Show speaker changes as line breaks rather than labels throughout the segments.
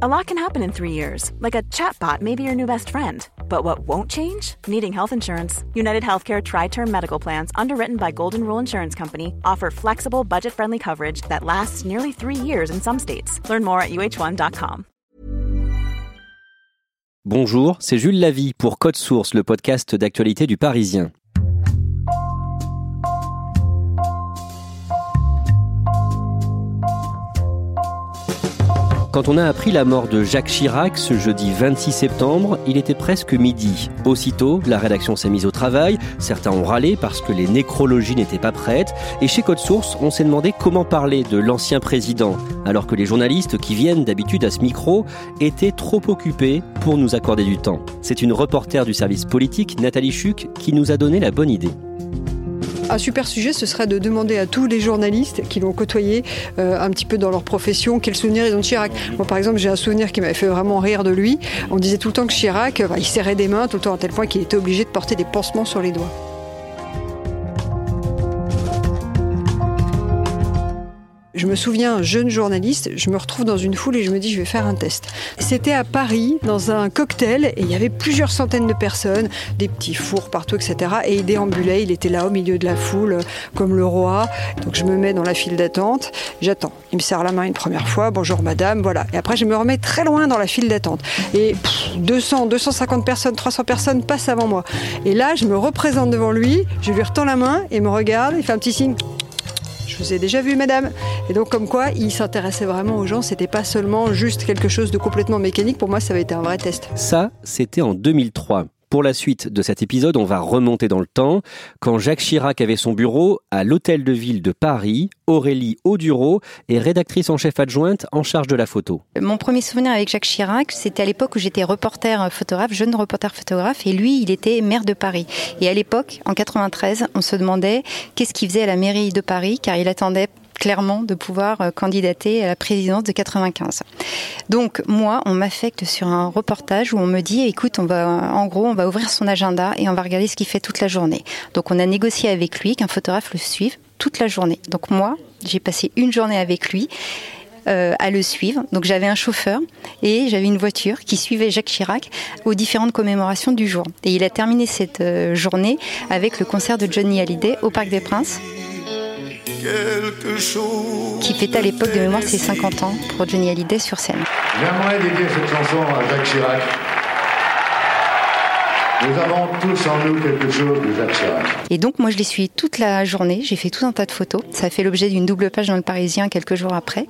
A lot can happen in three years, like a chatbot may be your new best friend. But what won't change? Needing health insurance. United Healthcare Tri Term Medical Plans, underwritten by Golden Rule Insurance Company, offer flexible, budget friendly coverage that lasts nearly three years in some states. Learn more at uh1.com.
Bonjour, c'est Jules Lavie pour Code Source, le podcast d'actualité du Parisien. Quand on a appris la mort de Jacques Chirac ce jeudi 26 septembre, il était presque midi. Aussitôt, la rédaction s'est mise au travail, certains ont râlé parce que les nécrologies n'étaient pas prêtes, et chez Code Source, on s'est demandé comment parler de l'ancien président, alors que les journalistes qui viennent d'habitude à ce micro étaient trop occupés pour nous accorder du temps. C'est une reporter du service politique, Nathalie Chuc, qui nous a donné la bonne idée.
Un super sujet, ce serait de demander à tous les journalistes qui l'ont côtoyé euh, un petit peu dans leur profession quel souvenir ils ont de Chirac. Moi, par exemple, j'ai un souvenir qui m'avait fait vraiment rire de lui. On disait tout le temps que Chirac, bah, il serrait des mains tout le temps à tel point qu'il était obligé de porter des pansements sur les doigts. Me souviens, jeune journaliste, je me retrouve dans une foule et je me dis je vais faire un test. C'était à Paris, dans un cocktail, et il y avait plusieurs centaines de personnes, des petits fours partout, etc. Et il déambulait, il était là au milieu de la foule, comme le roi. Donc je me mets dans la file d'attente, j'attends. Il me serre la main une première fois, bonjour madame, voilà. Et après je me remets très loin dans la file d'attente. Et 200, 250 personnes, 300 personnes passent avant moi. Et là, je me représente devant lui, je lui retends la main et me regarde, il fait un petit signe je vous ai déjà vu, madame. Et donc, comme quoi, il s'intéressait vraiment aux gens. C'était pas seulement juste quelque chose de complètement mécanique. Pour moi, ça avait été un vrai test.
Ça, c'était en 2003. Pour la suite de cet épisode, on va remonter dans le temps. Quand Jacques Chirac avait son bureau à l'Hôtel de Ville de Paris, Aurélie Audureau est rédactrice en chef adjointe en charge de la photo.
Mon premier souvenir avec Jacques Chirac, c'était à l'époque où j'étais reporter photographe, jeune reporter photographe, et lui, il était maire de Paris. Et à l'époque, en 93, on se demandait qu'est-ce qu'il faisait à la mairie de Paris, car il attendait clairement de pouvoir euh, candidater à la présidence de 95. Donc moi, on m'affecte sur un reportage où on me dit, écoute, on va, en gros, on va ouvrir son agenda et on va regarder ce qu'il fait toute la journée. Donc on a négocié avec lui qu'un photographe le suive toute la journée. Donc moi, j'ai passé une journée avec lui. Euh, à le suivre. Donc j'avais un chauffeur et j'avais une voiture qui suivait Jacques Chirac aux différentes commémorations du jour. Et il a terminé cette euh, journée avec le concert de Johnny Hallyday au Parc des Princes qui fêtait à l'époque de mémoire ses 50 ans pour Johnny Hallyday sur scène.
J'aimerais dédier cette chanson à Jacques Chirac. Nous avons tous en nous quelque chose de Jacques.
Et donc moi je l'ai suivi toute la journée, j'ai fait tout un tas de photos. Ça a fait l'objet d'une double page dans le Parisien quelques jours après.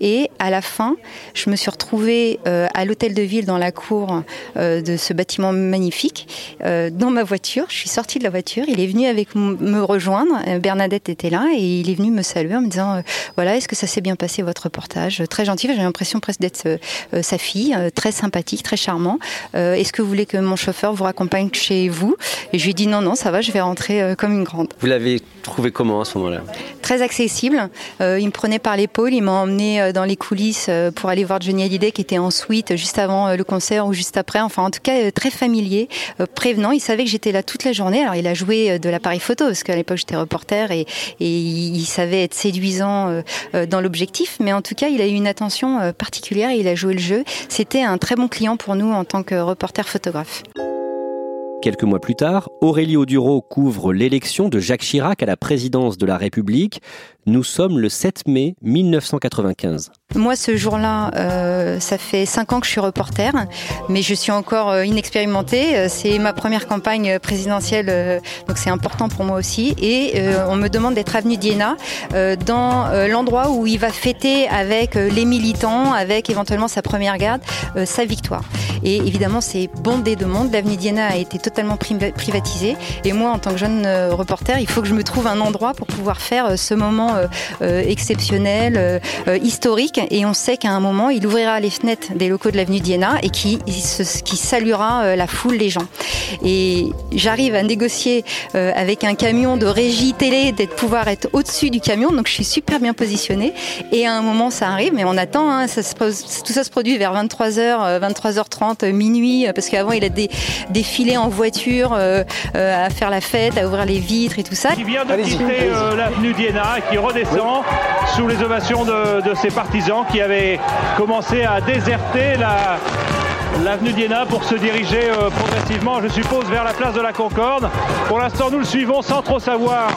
Et à la fin, je me suis retrouvée euh, à l'hôtel de ville dans la cour euh, de ce bâtiment magnifique, euh, dans ma voiture. Je suis sortie de la voiture, il est venu avec me rejoindre. Bernadette était là et il est venu me saluer en me disant voilà est-ce que ça s'est bien passé votre reportage? Très gentil, j'ai l'impression presque d'être sa fille, très sympathique, très charmant. est-ce que vous voulez que mon chauffeur vous chez vous. Et je lui ai dit non, non, ça va, je vais rentrer euh, comme une grande.
Vous l'avez trouvé comment à ce moment-là?
Très accessible. Euh, il me prenait par l'épaule, il m'a emmené euh, dans les coulisses pour aller voir Johnny Hallyday qui était en suite juste avant le concert ou juste après. Enfin, en tout cas, très familier, prévenant. Il savait que j'étais là toute la journée. Alors, il a joué de l'appareil photo parce qu'à l'époque, j'étais reporter et, et il savait être séduisant dans l'objectif. Mais en tout cas, il a eu une attention particulière et il a joué le jeu. C'était un très bon client pour nous en tant que reporter photographe.
Quelques mois plus tard, Aurélie Audureau couvre l'élection de Jacques Chirac à la présidence de la République. Nous sommes le 7 mai 1995.
Moi, ce jour-là, euh, ça fait cinq ans que je suis reporter, mais je suis encore euh, inexpérimentée. Euh, c'est ma première campagne présidentielle, donc c'est important pour moi aussi. Et on me demande d'être avenue d'Iéna, dans l'endroit où il va fêter avec les militants, avec éventuellement sa première garde, sa victoire. Et évidemment, c'est bondé de monde. L'avenue d'Iéna a été totalement privatisée. Et moi, en tant que jeune reporter, il faut que je me trouve un endroit pour pouvoir faire ce moment exceptionnel, historique, et on sait qu'à un moment, il ouvrira les fenêtres des locaux de l'avenue d'Iéna et qui, qui saluera la foule, les gens. Et j'arrive à négocier avec un camion de régie télé d'être pouvoir être au-dessus du camion, donc je suis super bien positionnée. Et à un moment, ça arrive, mais on attend. Hein, ça se tout ça se produit vers 23h, 23h30, minuit, parce qu'avant il a des défilé en voiture euh, euh, à faire la fête, à ouvrir les vitres et tout ça.
Il vient de quitter euh, l'avenue d'Iéna qui redescend sous les ovations de, ses partisans qui avaient commencé à déserter la l'avenue d'Iéna pour se diriger progressivement, je suppose, vers la place de la Concorde. Pour l'instant, nous le suivons sans trop savoir.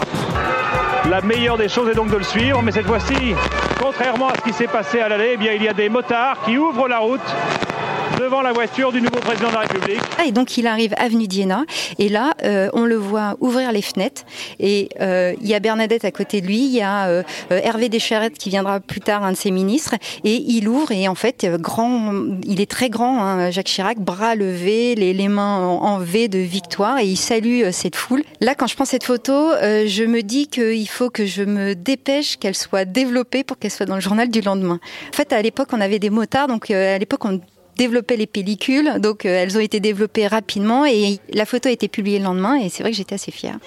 La meilleure des choses est donc de le suivre, mais cette fois-ci, contrairement à ce qui s'est passé à l'aller, eh bien, il y a des motards qui ouvrent la route devant la voiture du nouveau président de la République.
Ah, et donc il arrive avenue d'Iéna. Et là euh, on le voit ouvrir les fenêtres. Et euh, il y a Bernadette à côté de lui, il y a euh, Hervé Descharette qui viendra plus tard, un de ses ministres, et il ouvre. Et en fait grand, il est très grand, hein, Jacques Chirac, bras levés, les, les mains en, V de victoire. Et il salue cette foule. Là quand je prends cette photo, je me dis qu'il faut que je me dépêche qu'elle soit développée pour qu'elle soit dans le journal du lendemain. En fait à l'époque on avait des motards, donc à l'époque on développer les pellicules. Donc euh, elles ont été développées rapidement et la photo a été publiée le lendemain et c'est vrai que j'étais assez fière.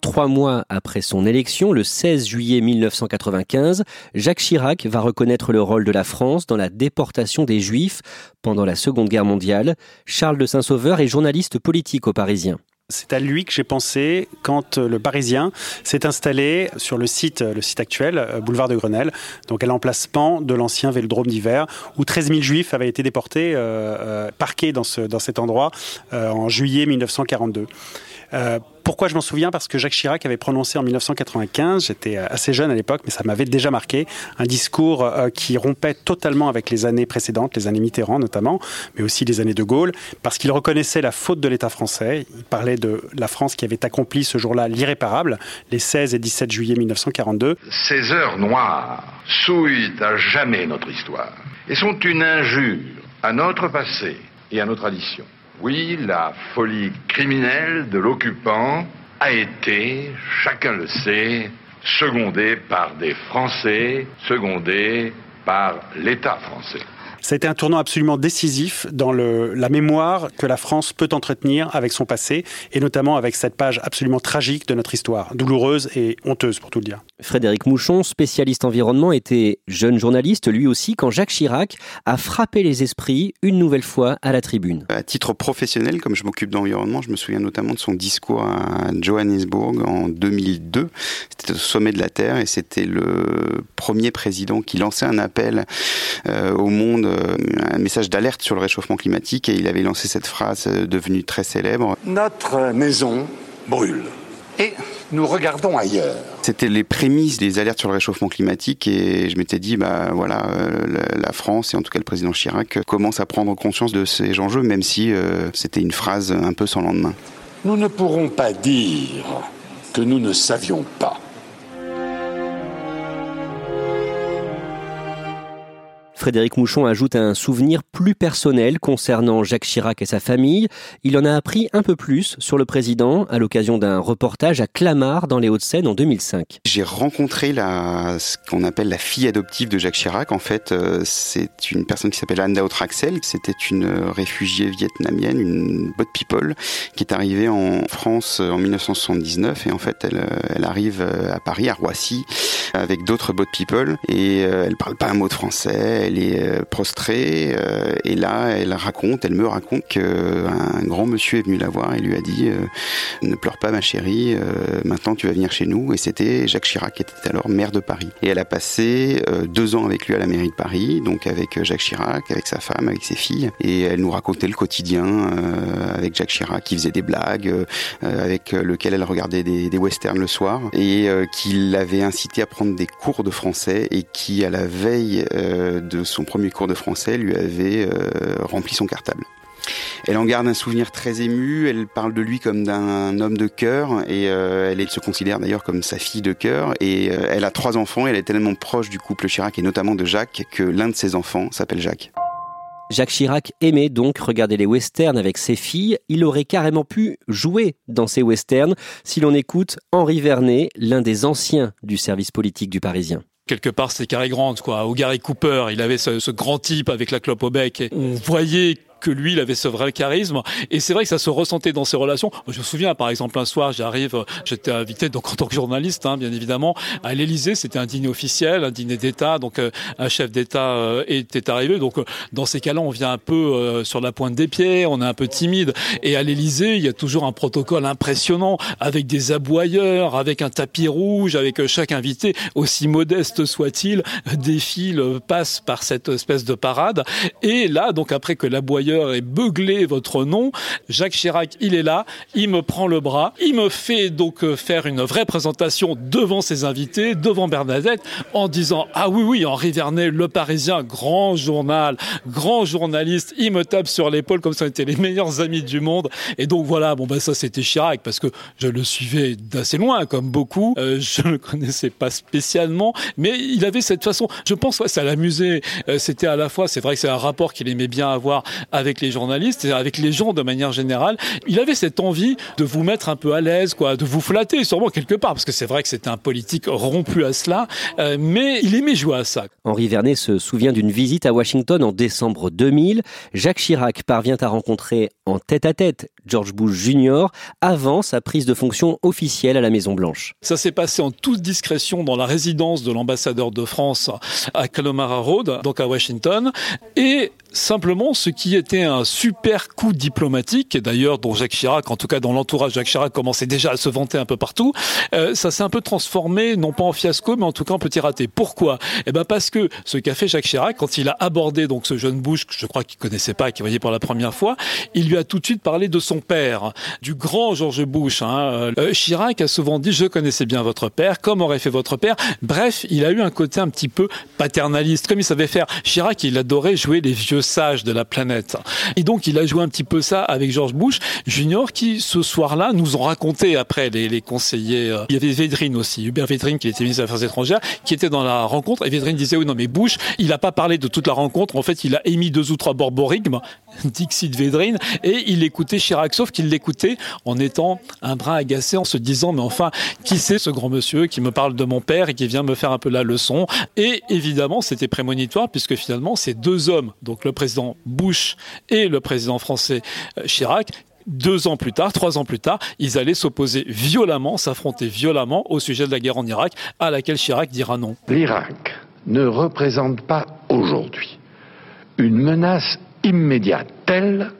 Trois mois après son élection, le 16 juillet 1995, Jacques Chirac va reconnaître le rôle de la France dans la déportation des Juifs pendant la Seconde Guerre mondiale. Charles de Saint-Sauveur est journaliste politique au Parisien.
C'est à lui que j'ai pensé quand euh, le Parisien s'est installé sur le site, le site actuel, euh, boulevard de Grenelle, donc à l'emplacement de l'ancien vélodrome d'hiver, où 13 000 juifs avaient été déportés, euh, parqués dans, ce, dans cet endroit en juillet 1942. Pourquoi je m'en souviens? Parce que Jacques Chirac avait prononcé en 1995, j'étais assez jeune à l'époque, mais ça m'avait déjà marqué, un discours euh, qui rompait totalement avec les années précédentes, les années Mitterrand notamment, mais aussi les années de Gaulle, parce qu'il reconnaissait la faute de l'État français. Il parlait de la France qui avait accompli ce jour-là l'irréparable, les 16 et 17 juillet 1942.
Ces heures noires souillent à jamais notre histoire et sont une injure à notre passé et à nos traditions. Oui, la folie criminelle de l'occupant a été, chacun le sait, secondée par des Français, secondée par l'État français.
Ça a été un tournant absolument décisif dans le, la mémoire que la France peut entretenir avec son passé, et notamment avec cette page absolument tragique de notre histoire, douloureuse et honteuse pour tout le dire.
Frédéric Mouchon, spécialiste environnement, était jeune journaliste lui aussi quand Jacques Chirac a frappé les esprits une nouvelle fois à la tribune.
À titre professionnel, comme je m'occupe d'environnement, je me souviens notamment de son discours à Johannesburg en 2002. C'était au sommet de la Terre et c'était le premier président qui lançait un appel euh, au monde un message d'alerte sur le réchauffement climatique et il avait lancé cette phrase euh, devenue très célèbre.
Notre maison brûle et nous regardons ailleurs.
C'était les prémices des alertes sur le réchauffement climatique et je m'étais dit, bah voilà, euh, la France et en tout cas le président Chirac commence à prendre conscience de ces enjeux, même si c'était une phrase un peu sans lendemain.
Nous ne pourrons pas dire que nous ne savions pas.
Frédéric Mouchon ajoute un souvenir plus personnel concernant Jacques Chirac et sa famille. Il en a appris un peu plus sur le président à l'occasion d'un reportage à Clamart dans les Hauts-de-Seine en 2005.
J'ai rencontré la, ce qu'on appelle la fille adoptive de Jacques Chirac. En fait, euh, c'est une personne qui s'appelle Anne Traxel. C'était une réfugiée vietnamienne, une boat people, qui est arrivée en France en 1979 et en fait, elle, elle arrive à Paris, à Roissy, avec d'autres boat people et euh, elle parle pas un mot de français elle est euh, prostrée euh, et là elle raconte, elle me raconte qu'un grand monsieur est venu la voir et lui a dit ne pleure pas ma chérie, maintenant tu vas venir chez nous. Et c'était Jacques Chirac qui était alors maire de Paris. Et elle a passé deux ans avec lui à la mairie de Paris donc avec Jacques Chirac, avec sa femme, avec ses filles. Et elle nous racontait le quotidien avec Jacques Chirac qui faisait des blagues, avec lequel elle regardait des, des westerns le soir. Et qui l'avait incité à prendre des cours de français et qui à la veille de son premier cours de français lui avait euh, rempli son cartable. Elle en garde un souvenir très ému, elle parle de lui comme d'un homme de cœur et euh, elle, se considère d'ailleurs comme sa fille de cœur et euh, elle a trois enfants et elle est tellement proche du couple Chirac et notamment de Jacques que l'un de ses enfants s'appelle Jacques.
Jacques Chirac aimait donc regarder les westerns avec ses filles. Il aurait carrément pu jouer dans ces westerns si l'on écoute Henri Vernet, l'un des anciens du service politique du Parisien.
Quelque part c'est Cary Grant quoi. Au Gary Cooper il avait ce, grand type avec la clope au bec. On voyait que lui, il avait ce vrai charisme. Et c'est vrai que ça se ressentait dans ses relations. Je me souviens, par exemple, un soir, j'arrive, j'étais invité donc en tant que journaliste, hein, bien évidemment, à l'Élysée. C'était un dîner officiel, un dîner d'État. Donc euh, un chef d'État euh, était arrivé. Donc euh, dans ces cas-là, on vient un peu sur la pointe des pieds, on est un peu timide. Et à l'Élysée, il y a toujours un protocole impressionnant avec des aboyeurs, avec un tapis rouge, avec chaque invité, aussi modeste soit-il, défile, passe par cette espèce de parade. Et là, donc après que l'aboyeur et beugler votre nom. Jacques Chirac, il est là, il me prend le bras, il me fait donc euh, faire une vraie présentation devant ses invités, devant Bernadette, en disant ah oui oui Henri Vernet, Le Parisien, grand journal, grand journaliste, il me tape sur l'épaule comme si on était les meilleurs amis du monde. Et donc voilà, bon ben ça c'était Chirac parce que je le suivais d'assez loin comme beaucoup, euh, je ne le connaissais pas spécialement, mais il avait cette façon. Je pense que ça l'amusait. Euh, c'était à la fois, c'est vrai que c'est un rapport qu'il aimait bien avoir avec les journalistes et avec les gens de manière générale. Il avait cette envie de vous mettre un peu à l'aise, quoi, de vous flatter, sûrement quelque part, parce que c'est vrai que c'était un politique rompu à cela, euh, mais il aimait jouer à ça.
Henri Vernet se souvient d'une visite à Washington en décembre 2000. Jacques Chirac parvient à rencontrer en tête-à-tête George Bush Jr. avant sa prise de fonction officielle à la Maison Blanche.
Ça s'est passé en toute discrétion dans la résidence de l'ambassadeur de France à Calomara Road, donc à Washington, et simplement ce qui était un super coup diplomatique, d'ailleurs dont Jacques Chirac, en tout cas dans l'entourage Jacques Chirac, commençait déjà à se vanter un peu partout, euh, ça s'est un peu transformé, non pas en fiasco, mais en tout cas en petit raté. Pourquoi? Eh ben parce que ce qu'a fait Jacques Chirac, quand il a abordé donc ce jeune Bush, que je crois qu'il connaissait pas, qu'il voyait pour la première fois, il lui a tout de suite parlé de son père, du grand George Bush. Hein. Euh, Chirac a souvent dit je connaissais bien votre père, comme aurait fait votre père. Bref, il a eu un côté un petit peu paternaliste, comme il savait faire. Chirac, il adorait jouer les vieux sages de la planète. Et donc, il a joué un petit peu ça avec George Bush Junior, qui ce soir-là nous ont raconté après les, conseillers. Euh, il y avait Védrine aussi, Hubert Védrine, qui était ministre des Affaires étrangères, qui était dans la rencontre. Et Védrine disait oui, non mais Bush, il n'a pas parlé de toute la rencontre. En fait, il a émis deux ou trois borborigmes, Dixit Védrine, et il écoutait Chirac, sauf qu'il l'écoutait en étant un brin agacé, en se disant mais enfin, qui c'est ce grand monsieur qui me parle de mon père et qui vient me faire un peu la leçon? Et évidemment, c'était prémonitoire puisque finalement, ces deux hommes, donc le président Bush et le président français euh, Chirac, deux ans plus tard, trois ans plus tard, ils allaient s'opposer violemment, s'affronter violemment au sujet de la guerre en Irak, à laquelle Chirac dira non.
L'Irak ne représente pas aujourd'hui une menace immédiate telle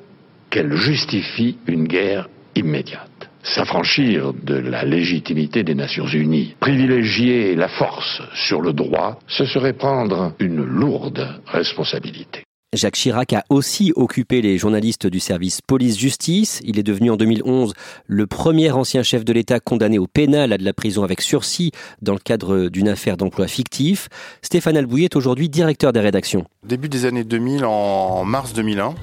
qu'elle justifie une guerre immédiate. S'affranchir de la légitimité des Nations Unies, privilégier la force sur le droit, ce serait prendre une lourde responsabilité.
Jacques Chirac a aussi occupé les journalistes du service police-justice. Il est devenu en 2011 le premier ancien chef de l'État condamné au pénal à de la prison avec sursis dans le cadre d'une affaire d'emploi fictif. Stéphane Albouy est aujourd'hui directeur des rédactions.
Début des années 2000, en mars 2001,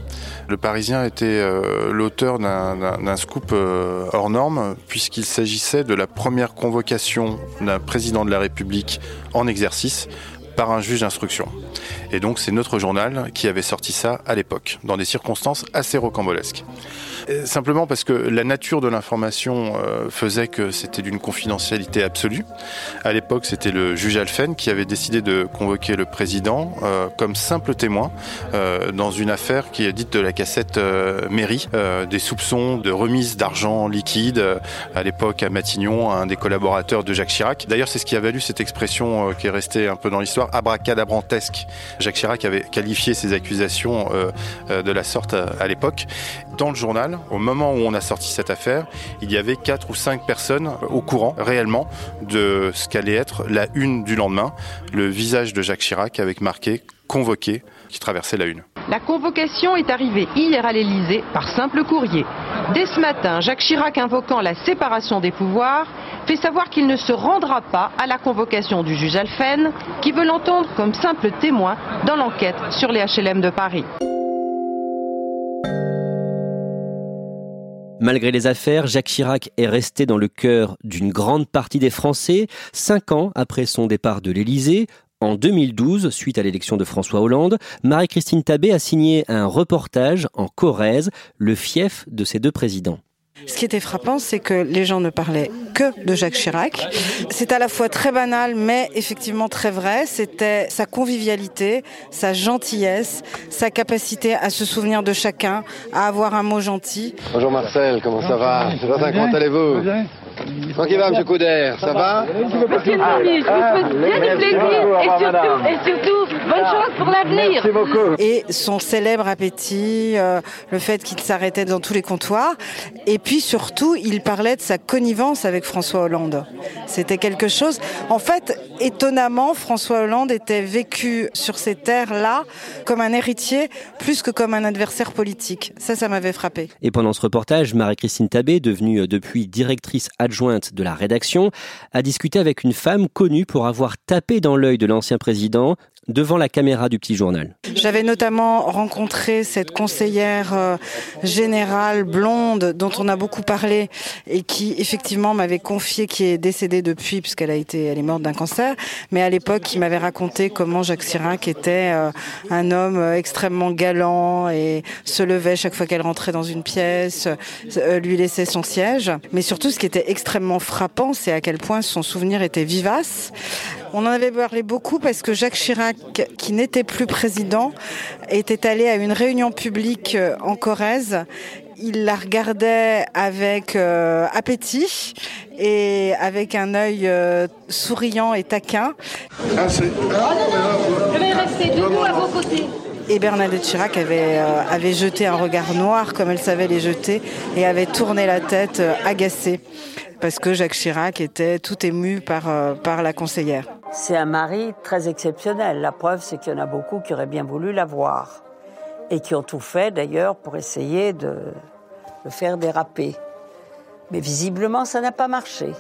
le Parisien était euh, l'auteur d'un scoop euh, hors norme puisqu'il s'agissait de la première convocation d'un président de la République en exercice par un juge d'instruction. Et donc c'est notre journal qui avait sorti ça à l'époque, dans des circonstances assez rocambolesques. Euh, simplement parce que la nature de l'information euh, faisait que c'était d'une confidentialité absolue. À l'époque, c'était le juge Alphen qui avait décidé de convoquer le président euh, comme simple témoin dans une affaire qui est dite de la cassette mairie, des soupçons de remise d'argent liquide à l'époque à Matignon, un des collaborateurs de Jacques Chirac. D'ailleurs, c'est ce qui a valu cette expression qui est restée un peu dans l'histoire, abracadabrantesque. Jacques Chirac avait qualifié ces accusations de la sorte à l'époque. Dans le journal, au moment où on a sorti cette affaire, il y avait quatre ou cinq personnes au courant réellement de ce qu'allait être la une du lendemain, le visage de Jacques Chirac avec marqué convoqué qui traversait la une.
La convocation est arrivée hier à l'Elysée par simple courrier. Dès ce matin, Jacques Chirac, invoquant la séparation des pouvoirs, fait savoir qu'il ne se rendra pas à la convocation du juge Alphen, qui veut l'entendre comme simple témoin dans l'enquête sur les HLM de Paris.
Malgré les affaires, Jacques Chirac est resté dans le cœur d'une grande partie des Français, cinq ans après son départ de l'Élysée. En 2012, suite à l'élection de François Hollande, Marie-Christine Tabé a signé un reportage en Corrèze, le fief de ces deux présidents.
Ce qui était frappant, c'est que les gens ne parlaient que de Jacques Chirac. C'est à la fois très banal, mais effectivement très vrai. C'était sa convivialité, sa gentillesse, sa capacité à se souvenir de chacun, à avoir un mot gentil.
Bonjour Marcel, comment ça va? Comment allez-vous? Comment il va, M. Couder Ça va
Monsieur le je vous souhaite bien du plaisir et surtout, bonne chance pour l'avenir.
Merci beaucoup.
Et son célèbre appétit, euh, le fait qu'il s'arrêtait dans tous les comptoirs. Et puis surtout, il parlait de sa connivence avec François Hollande. C'était quelque chose. En fait, étonnamment, François Hollande était vécu sur ces terres-là comme un héritier plus que comme un adversaire politique. Ça, ça m'avait frappé.
Et pendant ce reportage, Marie-Christine Tabé, devenue depuis directrice adjointe de la rédaction, a discuté avec une femme connue pour avoir tapé dans l'œil de l'ancien président devant la caméra du petit journal.
J'avais notamment rencontré cette conseillère euh, générale blonde dont on a beaucoup parlé et qui effectivement m'avait confié qui est décédée depuis puisqu'elle a été elle est morte d'un cancer. Mais à l'époque qui m'avait raconté comment Jacques Chirac était euh, un homme euh, extrêmement galant et se levait chaque fois qu'elle rentrait dans une pièce lui laissait son siège. Mais surtout ce qui était extrêmement frappant c'est à quel point son souvenir était vivace on en avait parlé beaucoup parce que Jacques Chirac, qui n'était plus président, était allé à une réunion publique euh, en Corrèze. Il la regardait avec euh, appétit et avec un œil euh, souriant et taquin.
Ah, Je vais rester debout à vos côtés.
Et Bernadette Chirac avait, avait jeté un regard noir comme elle savait les jeter et avait tourné la tête agacée parce que Jacques Chirac était tout ému par, par la conseillère.
C'est un mari très exceptionnel. La preuve, c'est qu'il y en a beaucoup qui auraient bien voulu l'avoir et qui ont tout fait d'ailleurs pour essayer de le faire déraper. Mais visiblement, ça n'a pas marché.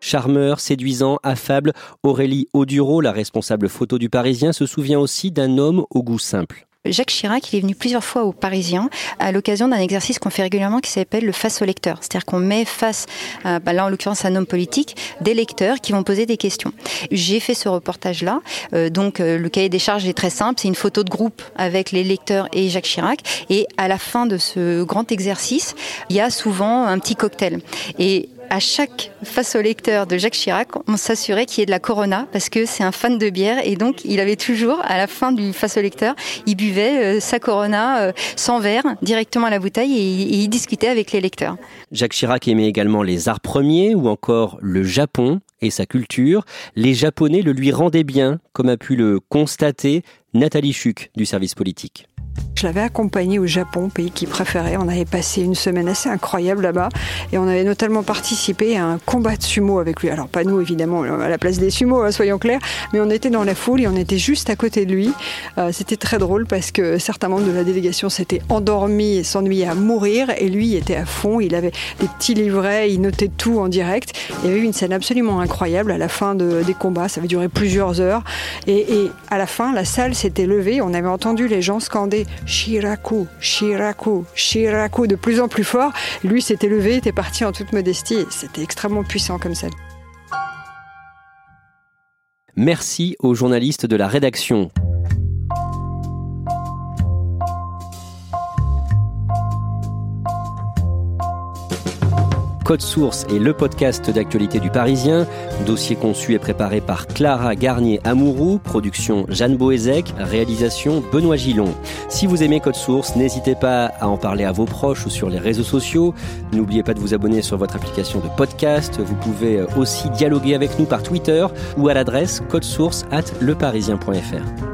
Charmeur, séduisant, affable, Aurélie Auduro, la responsable photo du Parisien, se souvient aussi d'un homme au goût simple.
Jacques Chirac, il est venu plusieurs fois aux Parisiens à l'occasion d'un exercice qu'on fait régulièrement qui s'appelle le face au lecteur. C'est-à-dire qu'on met face, à, bah là en l'occurrence un homme politique, des lecteurs qui vont poser des questions. J'ai fait ce reportage-là. Euh, donc euh, le cahier des charges est très simple. C'est une photo de groupe avec les lecteurs et Jacques Chirac. Et à la fin de ce grand exercice, il y a souvent un petit cocktail. À chaque face au lecteur de Jacques Chirac, on s'assurait qu'il y ait de la Corona parce que c'est un fan de bière et donc il avait toujours, à la fin du face au lecteur, il buvait euh, sa Corona euh, sans verre directement à la bouteille et, il discutait avec les lecteurs.
Jacques Chirac aimait également les arts premiers ou encore le Japon et sa culture. Les Japonais le lui rendaient bien, comme a pu le constater Nathalie Chuc du service politique.
Je l'avais accompagné au Japon, pays qu'il préférait. On avait passé une semaine assez incroyable là-bas et on avait notamment participé à un combat de sumo avec lui. Alors pas nous évidemment à la place des sumo, hein, soyons clairs, mais on était dans la foule et on était juste à côté de lui. Euh, c'était très drôle parce que certains membres de la délégation s'étaient endormis et s'ennuyaient à mourir et lui était à fond. Il avait des petits livrets, il notait tout en direct. Il y avait eu une scène absolument incroyable à la fin des combats. Ça avait duré plusieurs heures et à la fin, la salle s'était levée. On avait entendu les gens scander Shiraku, Shiraku, Shiraku de plus en plus fort. Lui s'était levé, était parti en toute modestie. C'était extrêmement puissant comme ça.
Merci aux journalistes de la rédaction. Code Source est le podcast d'actualité du Parisien. Dossier conçu et préparé par Clara Garnier-Amouroux, production Jeanne Boézek, réalisation Benoît Gillon. Si vous aimez Code Source, n'hésitez pas à en parler à vos proches ou sur les réseaux sociaux. N'oubliez pas de vous abonner sur votre application de podcast. Vous pouvez aussi dialoguer avec nous par Twitter ou à l'adresse codesource at leparisien.fr.